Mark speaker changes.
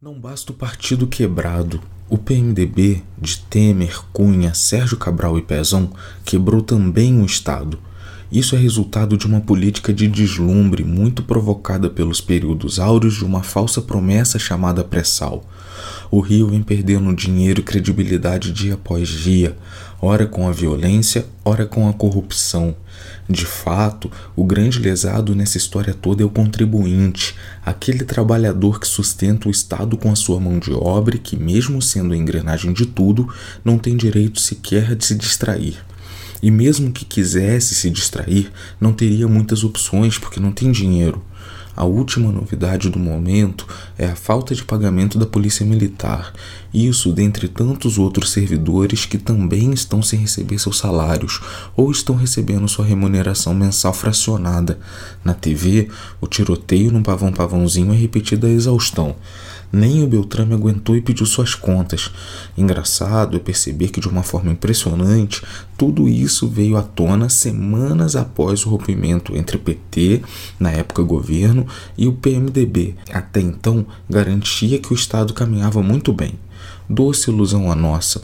Speaker 1: Não basta o partido quebrado. O PMDB de Temer, Cunha, Sérgio Cabral e Pezão quebrou também o Estado. Isso é resultado de uma política de deslumbre muito provocada pelos períodos áureos de uma falsa promessa chamada pré-sal. O Rio vem perdendo dinheiro e credibilidade dia após dia, ora com a violência, ora com a corrupção. De fato, o grande lesado nessa história toda é o contribuinte, aquele trabalhador que sustenta o Estado com a sua mão de obra e que, mesmo sendo a engrenagem de tudo, não tem direito sequer de se distrair. E mesmo que quisesse se distrair, não teria muitas opções porque não tem dinheiro. A última novidade do momento é a falta de pagamento da Polícia Militar, isso dentre tantos outros servidores que também estão sem receber seus salários ou estão recebendo sua remuneração mensal fracionada. Na TV, o tiroteio no pavão pavãozinho é repetido à exaustão. Nem o Beltrame aguentou e pediu suas contas. Engraçado é perceber que, de uma forma impressionante, tudo isso veio à tona semanas após o rompimento entre PT, na época governo, e o PMDB. Até então, garantia que o Estado caminhava muito bem. Doce ilusão a nossa.